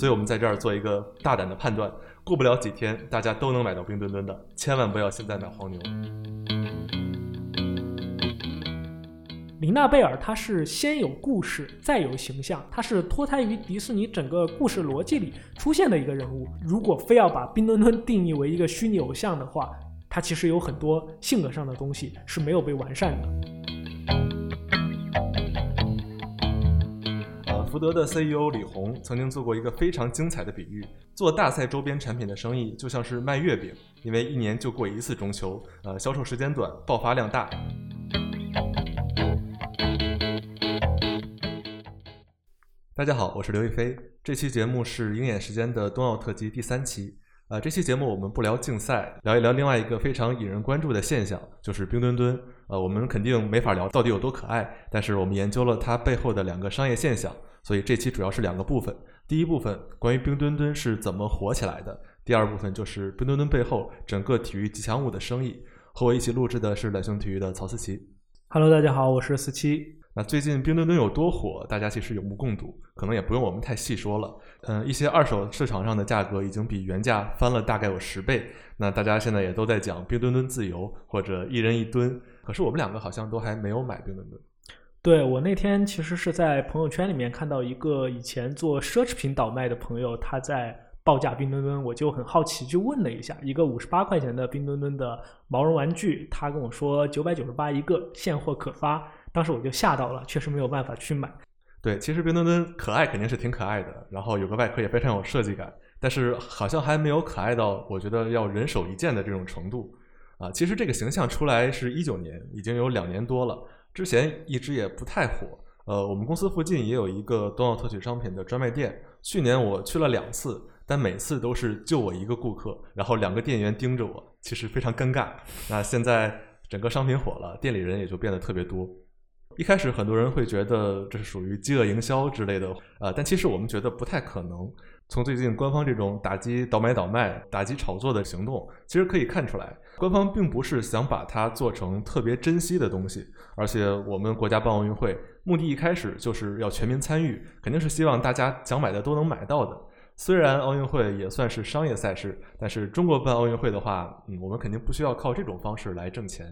所以我们在这儿做一个大胆的判断，过不了几天，大家都能买到冰墩墩的，千万不要现在买黄牛。琳娜贝尔，她是先有故事，再有形象，她是脱胎于迪士尼整个故事逻辑里出现的一个人物。如果非要把冰墩墩定义为一个虚拟偶像的话，她其实有很多性格上的东西是没有被完善的。福德的 CEO 李红曾经做过一个非常精彩的比喻：做大赛周边产品的生意就像是卖月饼，因为一年就过一次中秋，呃，销售时间短，爆发量大。大家好，我是刘亦菲。这期节目是鹰眼时间的冬奥特辑第三期。呃，这期节目我们不聊竞赛，聊一聊另外一个非常引人关注的现象，就是冰墩墩。呃，我们肯定没法聊到底有多可爱，但是我们研究了它背后的两个商业现象，所以这期主要是两个部分。第一部分关于冰墩墩是怎么火起来的，第二部分就是冰墩墩背后整个体育吉祥物的生意。和我一起录制的是懒熊体育的曹思琪。Hello，大家好，我是思琪。最近冰墩墩有多火，大家其实有目共睹，可能也不用我们太细说了。嗯，一些二手市场上的价格已经比原价翻了大概有十倍。那大家现在也都在讲冰墩墩自由或者一人一吨，可是我们两个好像都还没有买冰墩墩。对我那天其实是在朋友圈里面看到一个以前做奢侈品倒卖的朋友，他在报价冰墩墩，我就很好奇就问了一下，一个五十八块钱的冰墩墩的毛绒玩具，他跟我说九百九十八一个，现货可发。当时我就吓到了，确实没有办法去买。对，其实冰墩墩可爱肯定是挺可爱的，然后有个外壳也非常有设计感，但是好像还没有可爱到我觉得要人手一件的这种程度。啊，其实这个形象出来是一九年，已经有两年多了，之前一直也不太火。呃，我们公司附近也有一个冬奥特许商品的专卖店，去年我去了两次，但每次都是就我一个顾客，然后两个店员盯着我，其实非常尴尬。那现在整个商品火了，店里人也就变得特别多。一开始很多人会觉得这是属于饥饿营销之类的，呃，但其实我们觉得不太可能。从最近官方这种打击倒买倒卖、打击炒作的行动，其实可以看出来，官方并不是想把它做成特别珍惜的东西。而且我们国家办奥运会目的一开始就是要全民参与，肯定是希望大家想买的都能买到的。虽然奥运会也算是商业赛事，但是中国办奥运会的话，嗯，我们肯定不需要靠这种方式来挣钱。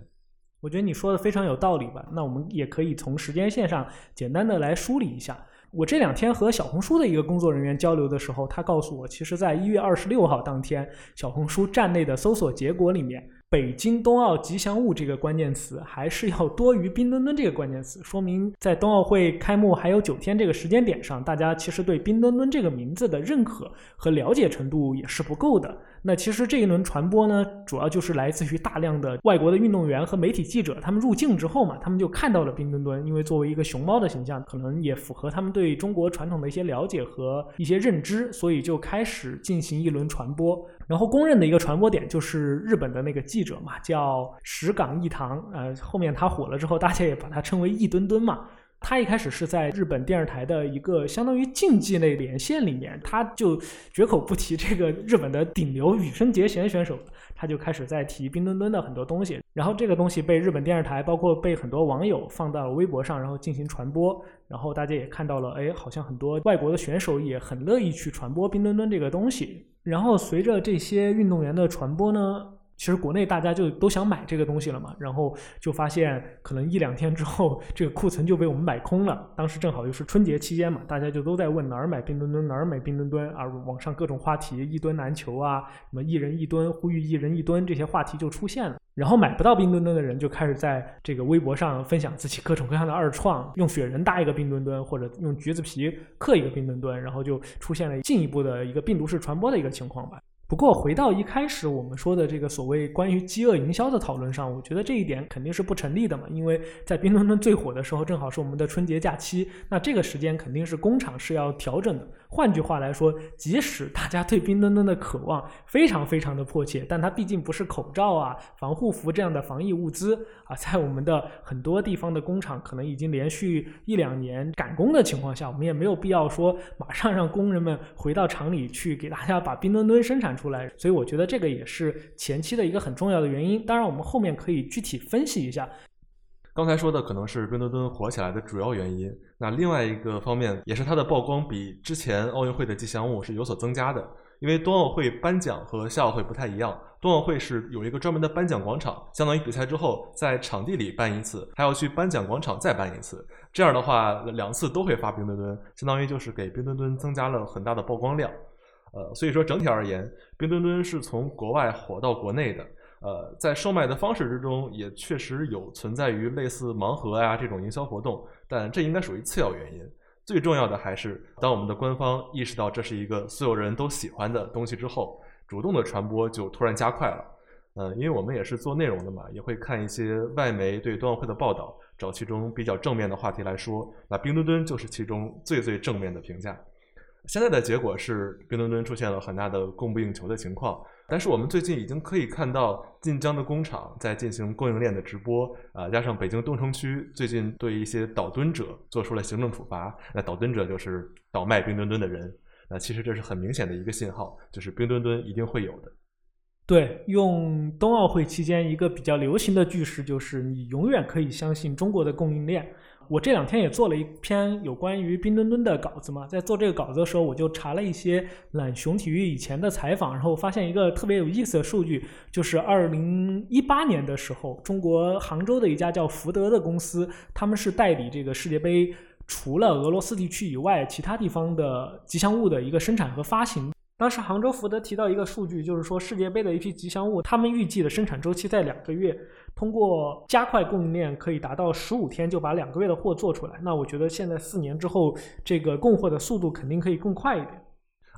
我觉得你说的非常有道理吧？那我们也可以从时间线上简单的来梳理一下。我这两天和小红书的一个工作人员交流的时候，他告诉我，其实在一月二十六号当天，小红书站内的搜索结果里面。北京冬奥吉祥物这个关键词还是要多于冰墩墩这个关键词，说明在冬奥会开幕还有九天这个时间点上，大家其实对冰墩墩这个名字的认可和了解程度也是不够的。那其实这一轮传播呢，主要就是来自于大量的外国的运动员和媒体记者，他们入境之后嘛，他们就看到了冰墩墩，因为作为一个熊猫的形象，可能也符合他们对中国传统的一些了解和一些认知，所以就开始进行一轮传播。然后公认的一个传播点就是日本的那个记者嘛，叫石岗义堂，呃，后面他火了之后，大家也把他称为义墩墩嘛。他一开始是在日本电视台的一个相当于竞技类连线里面，他就绝口不提这个日本的顶流羽生结弦选手，他就开始在提冰墩墩的很多东西。然后这个东西被日本电视台，包括被很多网友放到了微博上，然后进行传播。然后大家也看到了，哎，好像很多外国的选手也很乐意去传播冰墩墩这个东西。然后随着这些运动员的传播呢。其实国内大家就都想买这个东西了嘛，然后就发现可能一两天之后，这个库存就被我们买空了。当时正好又是春节期间嘛，大家就都在问哪儿买冰墩墩，哪儿买冰墩墩啊，网上各种话题一吨难求啊，什么一人一吨，呼吁一人一吨这些话题就出现了。然后买不到冰墩墩的人就开始在这个微博上分享自己各种各样的二创，用雪人搭一个冰墩墩，或者用橘子皮刻一个冰墩墩，然后就出现了进一步的一个病毒式传播的一个情况吧。不过回到一开始我们说的这个所谓关于饥饿营销的讨论上，我觉得这一点肯定是不成立的嘛，因为在冰墩墩最火的时候，正好是我们的春节假期，那这个时间肯定是工厂是要调整的。换句话来说，即使大家对冰墩墩的渴望非常非常的迫切，但它毕竟不是口罩啊、防护服这样的防疫物资啊，在我们的很多地方的工厂可能已经连续一两年赶工的情况下，我们也没有必要说马上让工人们回到厂里去给大家把冰墩墩生产出来。所以我觉得这个也是前期的一个很重要的原因。当然，我们后面可以具体分析一下。刚才说的可能是冰墩墩火起来的主要原因，那另外一个方面也是它的曝光比之前奥运会的吉祥物是有所增加的。因为冬奥会颁奖和夏奥会不太一样，冬奥会是有一个专门的颁奖广场，相当于比赛之后在场地里办一次，还要去颁奖广场再办一次。这样的话，两次都会发冰墩墩，相当于就是给冰墩墩增加了很大的曝光量。呃，所以说整体而言，冰墩墩是从国外火到国内的。呃，在售卖的方式之中，也确实有存在于类似盲盒呀这种营销活动，但这应该属于次要原因。最重要的还是，当我们的官方意识到这是一个所有人都喜欢的东西之后，主动的传播就突然加快了。嗯，因为我们也是做内容的嘛，也会看一些外媒对冬奥会的报道，找其中比较正面的话题来说，那冰墩墩就是其中最最正面的评价。现在的结果是，冰墩墩出现了很大的供不应求的情况。但是我们最近已经可以看到晋江的工厂在进行供应链的直播，啊，加上北京东城区最近对一些倒蹲者做出了行政处罚。那倒蹲者就是倒卖冰墩墩的人。那其实这是很明显的一个信号，就是冰墩墩一定会有的。对，用冬奥会期间一个比较流行的句式就是：你永远可以相信中国的供应链。我这两天也做了一篇有关于冰墩墩的稿子嘛，在做这个稿子的时候，我就查了一些懒熊体育以前的采访，然后发现一个特别有意思的数据，就是二零一八年的时候，中国杭州的一家叫福德的公司，他们是代理这个世界杯除了俄罗斯地区以外其他地方的吉祥物的一个生产和发行。当时杭州福德提到一个数据，就是说世界杯的一批吉祥物，他们预计的生产周期在两个月，通过加快供应链，可以达到十五天就把两个月的货做出来。那我觉得现在四年之后，这个供货的速度肯定可以更快一点。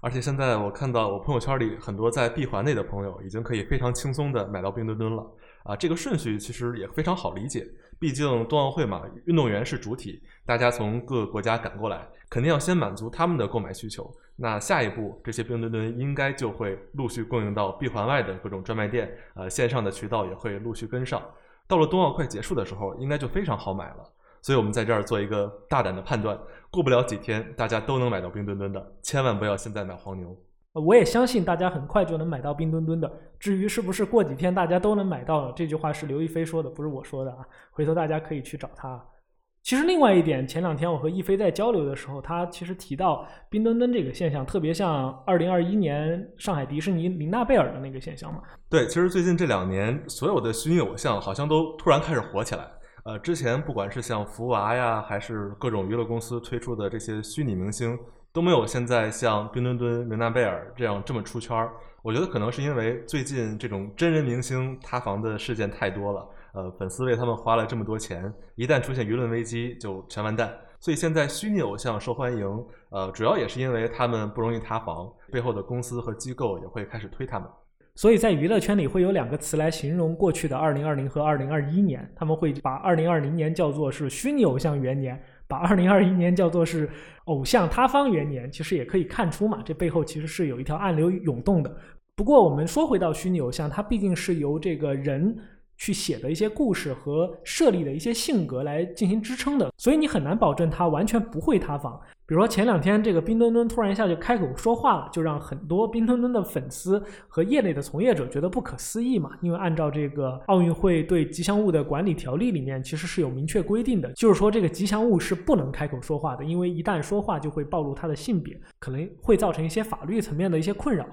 而且现在我看到我朋友圈里很多在闭环内的朋友，已经可以非常轻松的买到冰墩墩了。啊，这个顺序其实也非常好理解，毕竟冬奥会嘛，运动员是主体，大家从各个国家赶过来。肯定要先满足他们的购买需求，那下一步这些冰墩墩应该就会陆续供应到闭环外的各种专卖店，呃，线上的渠道也会陆续跟上。到了冬奥快结束的时候，应该就非常好买了。所以我们在这儿做一个大胆的判断，过不了几天，大家都能买到冰墩墩的，千万不要现在买黄牛。我也相信大家很快就能买到冰墩墩的。至于是不是过几天大家都能买到了，这句话是刘亦菲说的，不是我说的啊。回头大家可以去找她。其实另外一点，前两天我和亦菲在交流的时候，他其实提到冰墩墩这个现象，特别像二零二一年上海迪士尼琳娜贝尔的那个现象嘛。对，其实最近这两年，所有的虚拟偶像好像都突然开始火起来。呃，之前不管是像福娃呀，还是各种娱乐公司推出的这些虚拟明星，都没有现在像冰墩墩、琳娜贝尔这样这么出圈儿。我觉得可能是因为最近这种真人明星塌房的事件太多了。呃，粉丝为他们花了这么多钱，一旦出现舆论危机就全完蛋。所以现在虚拟偶像受欢迎，呃，主要也是因为他们不容易塌房，背后的公司和机构也会开始推他们。所以在娱乐圈里会有两个词来形容过去的二零二零和二零二一年，他们会把二零二零年叫做是虚拟偶像元年，把二零二一年叫做是偶像塌方元年。其实也可以看出嘛，这背后其实是有一条暗流涌动的。不过我们说回到虚拟偶像，它毕竟是由这个人。去写的一些故事和设立的一些性格来进行支撑的，所以你很难保证它完全不会塌房。比如说前两天这个冰墩墩突然一下就开口说话了，就让很多冰墩墩的粉丝和业内的从业者觉得不可思议嘛。因为按照这个奥运会对吉祥物的管理条例里面，其实是有明确规定的，就是说这个吉祥物是不能开口说话的，因为一旦说话就会暴露它的性别，可能会造成一些法律层面的一些困扰。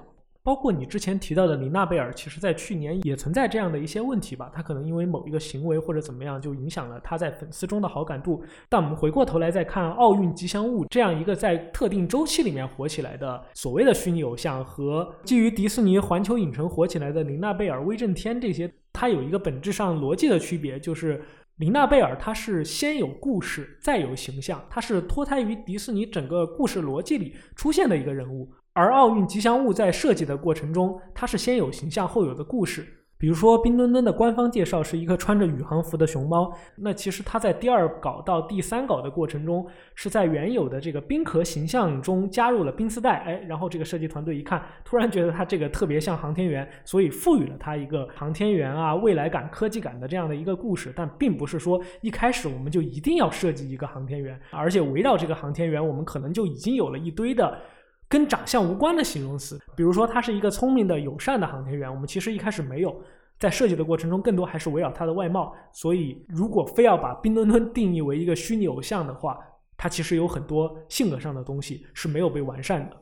包括你之前提到的琳娜贝尔，其实在去年也存在这样的一些问题吧？他可能因为某一个行为或者怎么样，就影响了他在粉丝中的好感度。但我们回过头来再看奥运吉祥物这样一个在特定周期里面火起来的所谓的虚拟偶像，和基于迪士尼环球影城火起来的琳娜贝尔、威震天这些，它有一个本质上逻辑的区别，就是林娜贝尔它是先有故事再有形象，它是脱胎于迪士尼整个故事逻辑里出现的一个人物。而奥运吉祥物在设计的过程中，它是先有形象后有的故事。比如说，冰墩墩的官方介绍是一个穿着宇航服的熊猫，那其实它在第二稿到第三稿的过程中，是在原有的这个冰壳形象中加入了冰丝带。哎，然后这个设计团队一看，突然觉得它这个特别像航天员，所以赋予了它一个航天员啊、未来感、科技感的这样的一个故事。但并不是说一开始我们就一定要设计一个航天员，而且围绕这个航天员，我们可能就已经有了一堆的。跟长相无关的形容词，比如说他是一个聪明的、友善的航天员，我们其实一开始没有。在设计的过程中，更多还是围绕他的外貌。所以，如果非要把冰墩墩定义为一个虚拟偶像的话，它其实有很多性格上的东西是没有被完善的。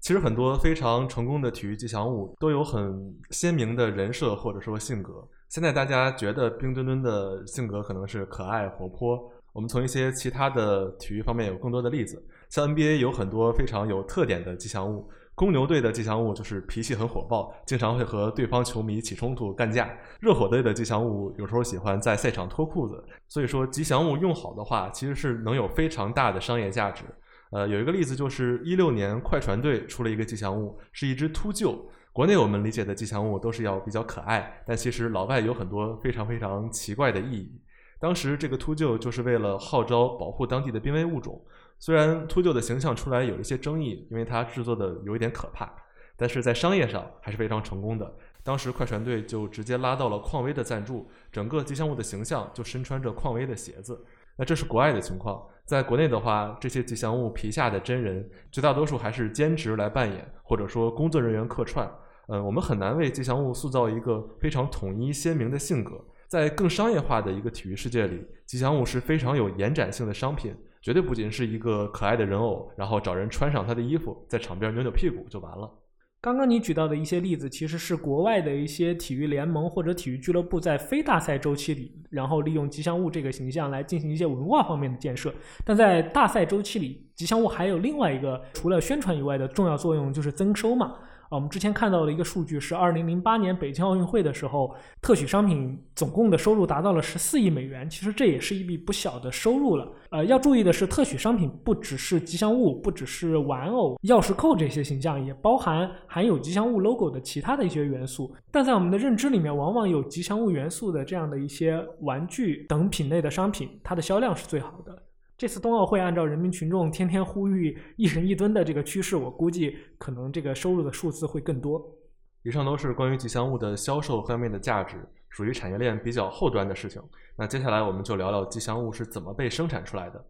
其实很多非常成功的体育吉祥物都有很鲜明的人设或者说性格。现在大家觉得冰墩墩的性格可能是可爱活泼。我们从一些其他的体育方面有更多的例子，像 NBA 有很多非常有特点的吉祥物。公牛队的吉祥物就是脾气很火爆，经常会和对方球迷起冲突干架。热火队的吉祥物有时候喜欢在赛场脱裤子。所以说，吉祥物用好的话，其实是能有非常大的商业价值。呃，有一个例子就是一六年快船队出了一个吉祥物，是一只秃鹫。国内我们理解的吉祥物都是要比较可爱，但其实老外有很多非常非常奇怪的意义。当时这个秃鹫就是为了号召保护当地的濒危物种。虽然秃鹫的形象出来有一些争议，因为它制作的有一点可怕，但是在商业上还是非常成功的。当时快船队就直接拉到了匡威的赞助，整个吉祥物的形象就身穿着匡威的鞋子。那这是国外的情况，在国内的话，这些吉祥物皮下的真人绝大多数还是兼职来扮演，或者说工作人员客串。嗯，我们很难为吉祥物塑造一个非常统一鲜明的性格。在更商业化的一个体育世界里，吉祥物是非常有延展性的商品。绝对不仅是一个可爱的人偶，然后找人穿上他的衣服，在场边扭扭屁股就完了。刚刚你举到的一些例子，其实是国外的一些体育联盟或者体育俱乐部在非大赛周期里，然后利用吉祥物这个形象来进行一些文化方面的建设。但在大赛周期里，吉祥物还有另外一个除了宣传以外的重要作用，就是增收嘛。啊，我们之前看到的一个数据是，二零零八年北京奥运会的时候，特许商品总共的收入达到了十四亿美元。其实这也是一笔不小的收入了。呃，要注意的是，特许商品不只是吉祥物，不只是玩偶、钥匙扣这些形象，也包含含有吉祥物 logo 的其他的一些元素。但在我们的认知里面，往往有吉祥物元素的这样的一些玩具等品类的商品，它的销量是最好的。这次冬奥会按照人民群众天天呼吁一人一吨的这个趋势，我估计可能这个收入的数字会更多。以上都是关于吉祥物的销售方面的价值，属于产业链比较后端的事情。那接下来我们就聊聊吉祥物是怎么被生产出来的。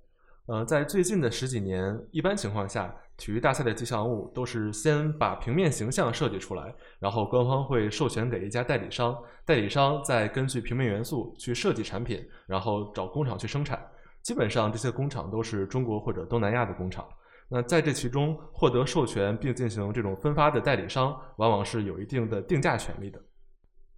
呃，在最近的十几年，一般情况下，体育大赛的吉祥物都是先把平面形象设计出来，然后官方会授权给一家代理商，代理商再根据平面元素去设计产品，然后找工厂去生产。基本上这些工厂都是中国或者东南亚的工厂。那在这其中获得授权并进行这种分发的代理商，往往是有一定的定价权利的。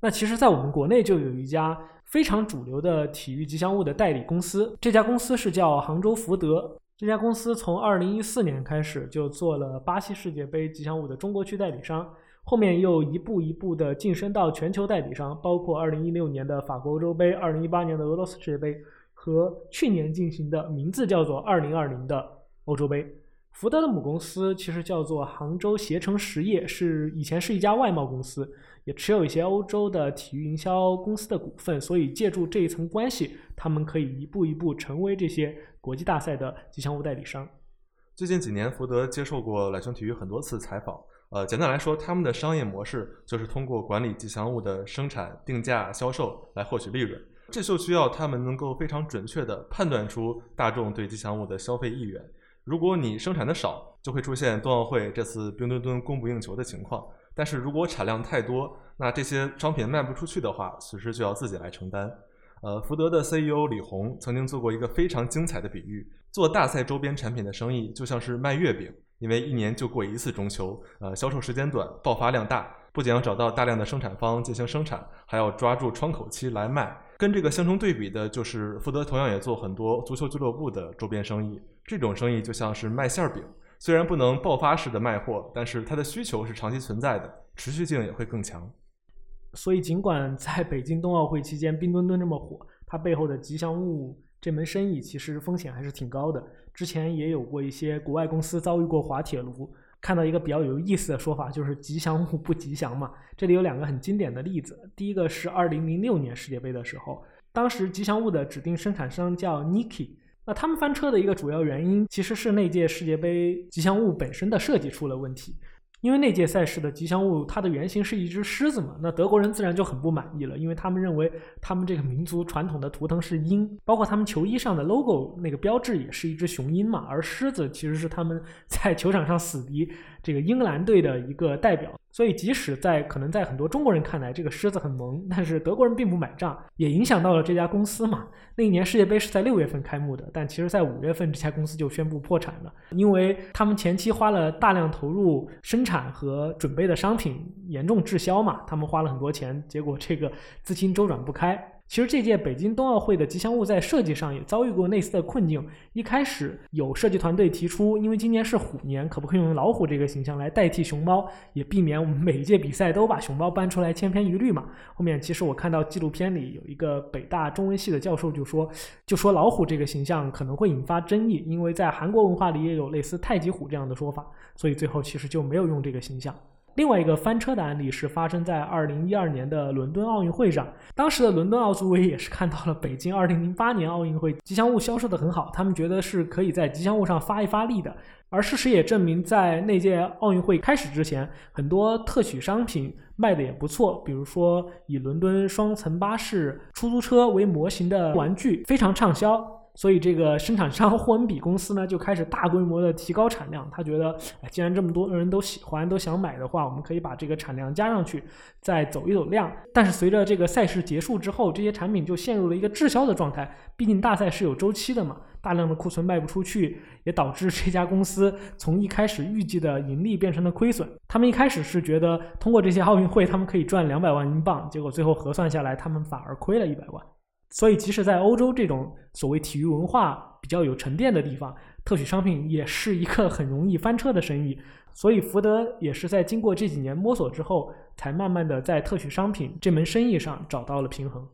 那其实，在我们国内就有一家非常主流的体育吉祥物的代理公司，这家公司是叫杭州福德。这家公司从二零一四年开始就做了巴西世界杯吉祥物的中国区代理商，后面又一步一步的晋升到全球代理商，包括二零一六年的法国欧洲杯、二零一八年的俄罗斯世界杯。和去年进行的名字叫做“二零二零”的欧洲杯，福德的母公司其实叫做杭州携程实业，是以前是一家外贸公司，也持有一些欧洲的体育营销公司的股份，所以借助这一层关系，他们可以一步一步成为这些国际大赛的吉祥物代理商。最近几年，福德接受过懒熊体育很多次采访，呃，简单来说，他们的商业模式就是通过管理吉祥物的生产、定价、销售来获取利润。这就需要他们能够非常准确地判断出大众对吉祥物的消费意愿。如果你生产的少，就会出现冬奥会这次冰墩墩供不应求的情况。但是如果产量太多，那这些商品卖不出去的话，损失就要自己来承担。呃，福德的 CEO 李红曾经做过一个非常精彩的比喻：做大赛周边产品的生意就像是卖月饼，因为一年就过一次中秋，呃，销售时间短，爆发量大，不仅要找到大量的生产方进行生产，还要抓住窗口期来卖。跟这个相成对比的就是，福德同样也做很多足球俱乐部的周边生意。这种生意就像是卖馅儿饼，虽然不能爆发式的卖货，但是它的需求是长期存在的，持续性也会更强。所以，尽管在北京冬奥会期间冰墩墩这么火，它背后的吉祥物这门生意其实风险还是挺高的。之前也有过一些国外公司遭遇过滑铁卢。看到一个比较有意思的说法，就是吉祥物不吉祥嘛。这里有两个很经典的例子。第一个是二零零六年世界杯的时候，当时吉祥物的指定生产商叫 Nike，那他们翻车的一个主要原因其实是那届世界杯吉祥物本身的设计出了问题。因为那届赛事的吉祥物，它的原型是一只狮子嘛，那德国人自然就很不满意了，因为他们认为他们这个民族传统的图腾是鹰，包括他们球衣上的 logo 那个标志也是一只雄鹰嘛，而狮子其实是他们 在球场上死敌这个英格兰队的一个代表，所以即使在可能在很多中国人看来这个狮子很萌，但是德国人并不买账，也影响到了这家公司嘛。那一年世界杯是在六月份开幕的，但其实在五月份这家公司就宣布破产了，因为他们前期花了大量投入生产和准备的商品严重滞销嘛，他们花了很多钱，结果这个资金周转不开。其实这届北京冬奥会的吉祥物在设计上也遭遇过类似的困境。一开始有设计团队提出，因为今年是虎年，可不可以用老虎这个形象来代替熊猫，也避免我们每一届比赛都把熊猫搬出来千篇一律嘛。后面其实我看到纪录片里有一个北大中文系的教授就说，就说老虎这个形象可能会引发争议，因为在韩国文化里也有类似太极虎这样的说法，所以最后其实就没有用这个形象。另外一个翻车的案例是发生在二零一二年的伦敦奥运会上，当时的伦敦奥组委也是看到了北京二零零八年奥运会吉祥物销售的很好，他们觉得是可以在吉祥物上发一发力的。而事实也证明，在那届奥运会开始之前，很多特许商品卖的也不错，比如说以伦敦双层巴士、出租车为模型的玩具非常畅销。所以这个生产商霍恩比公司呢，就开始大规模的提高产量。他觉得，哎，既然这么多人都喜欢、都想买的话，我们可以把这个产量加上去，再走一走量。但是随着这个赛事结束之后，这些产品就陷入了一个滞销的状态。毕竟大赛是有周期的嘛，大量的库存卖不出去，也导致这家公司从一开始预计的盈利变成了亏损。他们一开始是觉得通过这些奥运会，他们可以赚两百万英镑，结果最后核算下来，他们反而亏了一百万。所以，即使在欧洲这种所谓体育文化比较有沉淀的地方，特许商品也是一个很容易翻车的生意。所以，福德也是在经过这几年摸索之后，才慢慢的在特许商品这门生意上找到了平衡。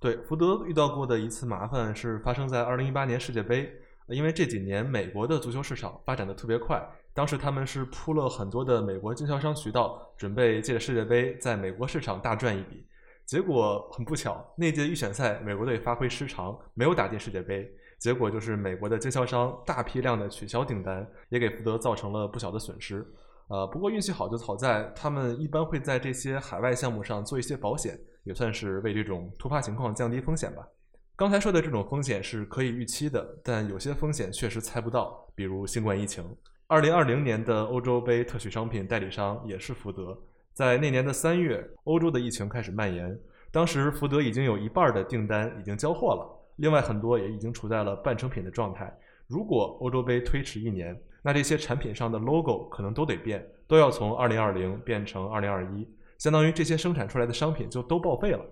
对，福德遇到过的一次麻烦是发生在二零一八年世界杯，因为这几年美国的足球市场发展的特别快，当时他们是铺了很多的美国经销商渠道，准备借着世界杯在美国市场大赚一笔。结果很不巧，那届预选赛美国队发挥失常，没有打进世界杯。结果就是美国的经销商大批量的取消订单，也给福德造成了不小的损失。呃，不过运气好就好在他们一般会在这些海外项目上做一些保险，也算是为这种突发情况降低风险吧。刚才说的这种风险是可以预期的，但有些风险确实猜不到，比如新冠疫情。二零二零年的欧洲杯特许商品代理商也是福德。在那年的三月，欧洲的疫情开始蔓延。当时福德已经有一半的订单已经交货了，另外很多也已经处在了半成品的状态。如果欧洲杯推迟一年，那这些产品上的 logo 可能都得变，都要从2020变成2021，相当于这些生产出来的商品就都报废了。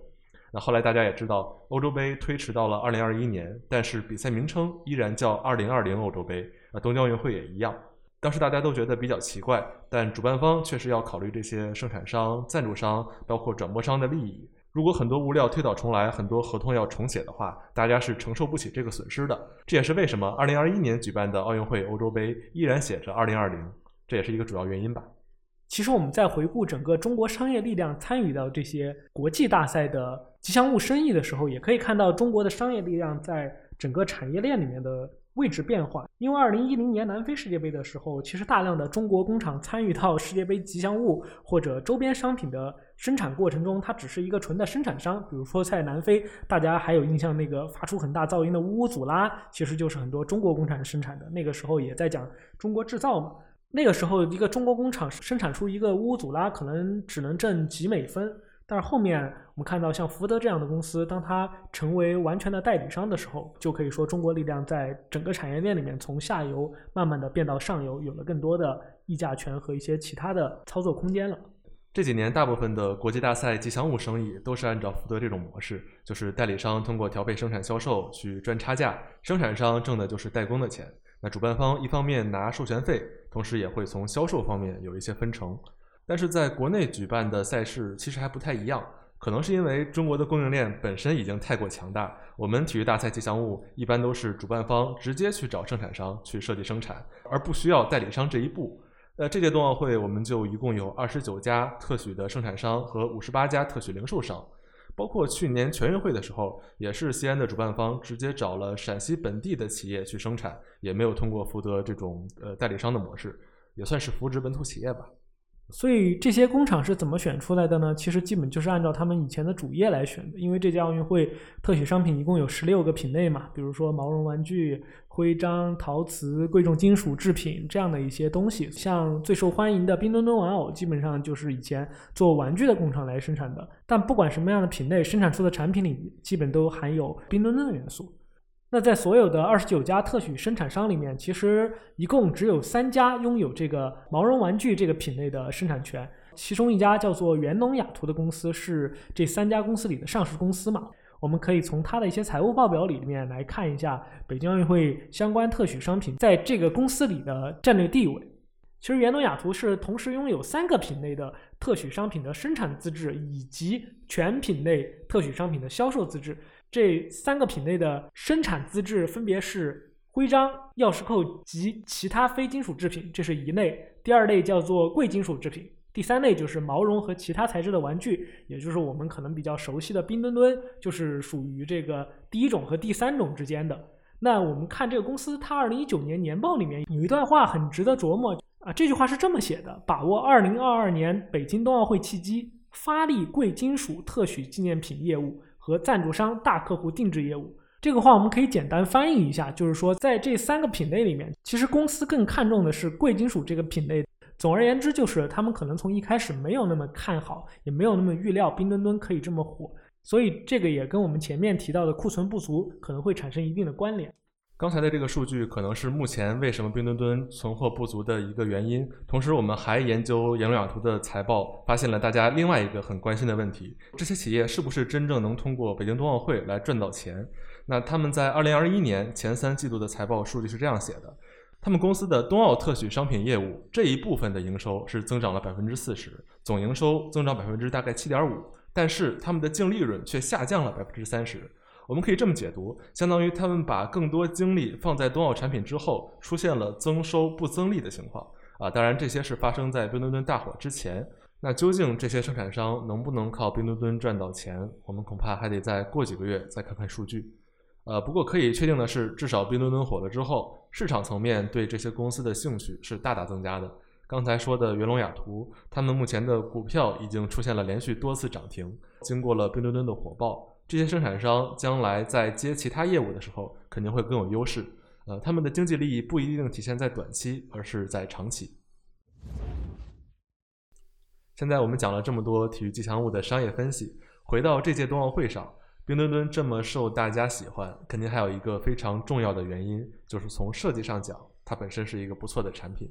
那后来大家也知道，欧洲杯推迟到了2021年，但是比赛名称依然叫2020欧洲杯。那东京奥运会也一样。当时大家都觉得比较奇怪，但主办方确实要考虑这些生产商、赞助商，包括转播商的利益。如果很多物料推倒重来，很多合同要重写的话，大家是承受不起这个损失的。这也是为什么2021年举办的奥运会欧洲杯依然写着2020，这也是一个主要原因吧。其实我们在回顾整个中国商业力量参与到这些国际大赛的吉祥物生意的时候，也可以看到中国的商业力量在整个产业链里面的。位置变化，因为二零一零年南非世界杯的时候，其实大量的中国工厂参与到世界杯吉祥物或者周边商品的生产过程中，它只是一个纯的生产商。比如说在南非，大家还有印象那个发出很大噪音的乌乌祖拉，其实就是很多中国工厂生产的。那个时候也在讲中国制造嘛。那个时候一个中国工厂生产出一个乌乌祖拉，可能只能挣几美分。但是后面我们看到，像福德这样的公司，当它成为完全的代理商的时候，就可以说中国力量在整个产业链里面从下游慢慢的变到上游，有了更多的议价权和一些其他的操作空间了。这几年大部分的国际大赛吉祥物生意都是按照福德这种模式，就是代理商通过调配生产销售去赚差价，生产商挣的就是代工的钱。那主办方一方面拿授权费，同时也会从销售方面有一些分成。但是在国内举办的赛事其实还不太一样，可能是因为中国的供应链本身已经太过强大。我们体育大赛吉祥物一般都是主办方直接去找生产商去设计生产，而不需要代理商这一步。那这届冬奥会我们就一共有二十九家特许的生产商和五十八家特许零售商，包括去年全运会的时候，也是西安的主办方直接找了陕西本地的企业去生产，也没有通过福德这种呃代理商的模式，也算是扶植本土企业吧。所以这些工厂是怎么选出来的呢？其实基本就是按照他们以前的主业来选的。因为这届奥运会特许商品一共有十六个品类嘛，比如说毛绒玩具、徽章、陶瓷、贵重金属制品这样的一些东西。像最受欢迎的冰墩墩玩偶，基本上就是以前做玩具的工厂来生产的。但不管什么样的品类，生产出的产品里基本都含有冰墩墩的元素。那在所有的二十九家特许生产商里面，其实一共只有三家拥有这个毛绒玩具这个品类的生产权。其中一家叫做元农雅图的公司是这三家公司里的上市公司嘛？我们可以从它的一些财务报表里面来看一下北京奥运会相关特许商品在这个公司里的战略地位。其实元农雅图是同时拥有三个品类的特许商品的生产资质，以及全品类特许商品的销售资质。这三个品类的生产资质分别是徽章、钥匙扣及其他非金属制品，这是一类；第二类叫做贵金属制品；第三类就是毛绒和其他材质的玩具，也就是我们可能比较熟悉的冰墩墩，就是属于这个第一种和第三种之间的。那我们看这个公司，它二零一九年年报里面有一段话很值得琢磨啊，这句话是这么写的：把握二零二二年北京冬奥会契机，发力贵金属特许纪念品业务。和赞助商、大客户定制业务，这个话我们可以简单翻译一下，就是说在这三个品类里面，其实公司更看重的是贵金属这个品类。总而言之，就是他们可能从一开始没有那么看好，也没有那么预料冰墩墩可以这么火，所以这个也跟我们前面提到的库存不足可能会产生一定的关联。刚才的这个数据可能是目前为什么冰墩墩存货不足的一个原因。同时，我们还研究盐龙雅图的财报，发现了大家另外一个很关心的问题：这些企业是不是真正能通过北京冬奥会来赚到钱？那他们在2021年前三季度的财报数据是这样写的：他们公司的冬奥特许商品业务这一部分的营收是增长了百分之四十，总营收增长百分之大概七点五，但是他们的净利润却下降了百分之三十。我们可以这么解读，相当于他们把更多精力放在冬奥产品之后，出现了增收不增利的情况啊。当然，这些是发生在冰墩墩大火之前。那究竟这些生产商能不能靠冰墩墩赚到钱？我们恐怕还得再过几个月再看看数据。呃，不过可以确定的是，至少冰墩墩火了之后，市场层面对这些公司的兴趣是大大增加的。刚才说的元龙雅图，他们目前的股票已经出现了连续多次涨停，经过了冰墩墩的火爆。这些生产商将来在接其他业务的时候，肯定会更有优势。呃，他们的经济利益不一定体现在短期，而是在长期。现在我们讲了这么多体育吉祥物的商业分析，回到这届冬奥会上，冰墩墩这么受大家喜欢，肯定还有一个非常重要的原因，就是从设计上讲，它本身是一个不错的产品。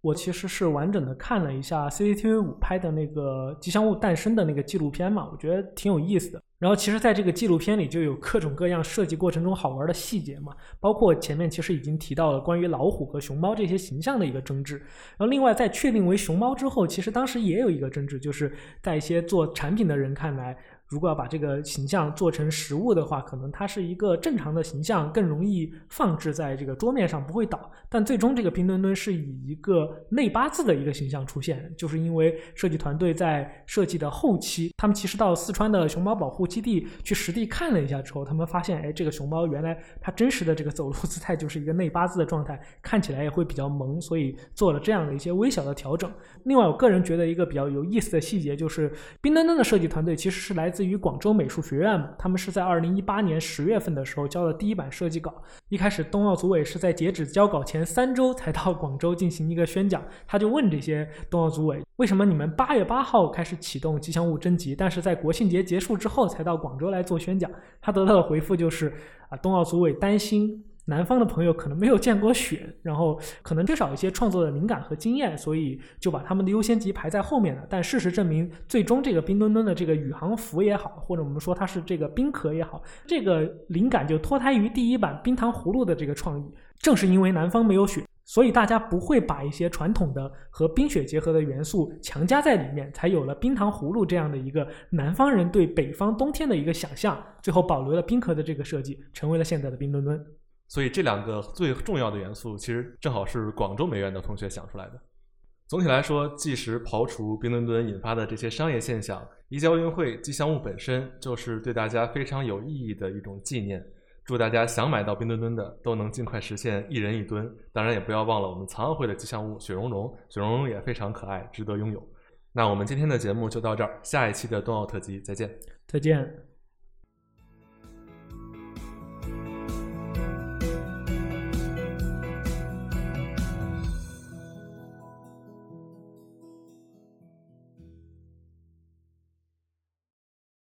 我其实是完整的看了一下 CCTV 五拍的那个吉祥物诞生的那个纪录片嘛，我觉得挺有意思的。然后其实，在这个纪录片里就有各种各样设计过程中好玩的细节嘛，包括前面其实已经提到了关于老虎和熊猫这些形象的一个争执。然后另外在确定为熊猫之后，其实当时也有一个争执，就是在一些做产品的人看来。如果要把这个形象做成实物的话，可能它是一个正常的形象，更容易放置在这个桌面上，不会倒。但最终这个冰墩墩是以一个内八字的一个形象出现，就是因为设计团队在设计的后期，他们其实到四川的熊猫保护基地去实地看了一下之后，他们发现，哎，这个熊猫原来它真实的这个走路 姿态就是一个内八字的状态，看起来也会比较萌，所以做了这样的一些微小的调整。另外，我个人觉得一个比较有意思的细节就是，冰墩墩的设计团队其实是来自。于广州美术学院嘛，他们是在二零一八年十月份的时候交的第一版设计稿。一开始，冬奥组委是在截止交稿前三周才到广州进行一个宣讲。他就问这些冬奥组委，为什么你们八月八号开始启动吉祥物征集，但是在国庆节结束之后才到广州来做宣讲？他得到的回复就是，啊，冬奥组委担心。南方的朋友可能没有见过雪，然后可能缺少一些创作的灵感和经验，所以就把他们的优先级排在后面了。但事实证明，最终这个冰墩墩的这个宇航服也好，或者我们说它是这个冰壳也好，这个灵感就脱胎于第一版冰糖葫芦的这个创意。正是因为南方没有雪，所以大家不会把一些传统的和冰雪结合的元素强加在里面，才有了冰糖葫芦这样的一个南方人对北方冬天的一个想象，最后保留了冰壳的这个设计，成为了现在的冰墩墩。所以这两个最重要的元素，其实正好是广州美院的同学想出来的。总体来说，即使刨除冰墩墩引发的这些商业现象，一届奥运会吉祥物本身就是对大家非常有意义的一种纪念。祝大家想买到冰墩墩的都能尽快实现一人一吨。当然，也不要忘了我们残奥会的吉祥物雪融融，雪融融也非常可爱，值得拥有。那我们今天的节目就到这儿，下一期的冬奥特辑再见。再见。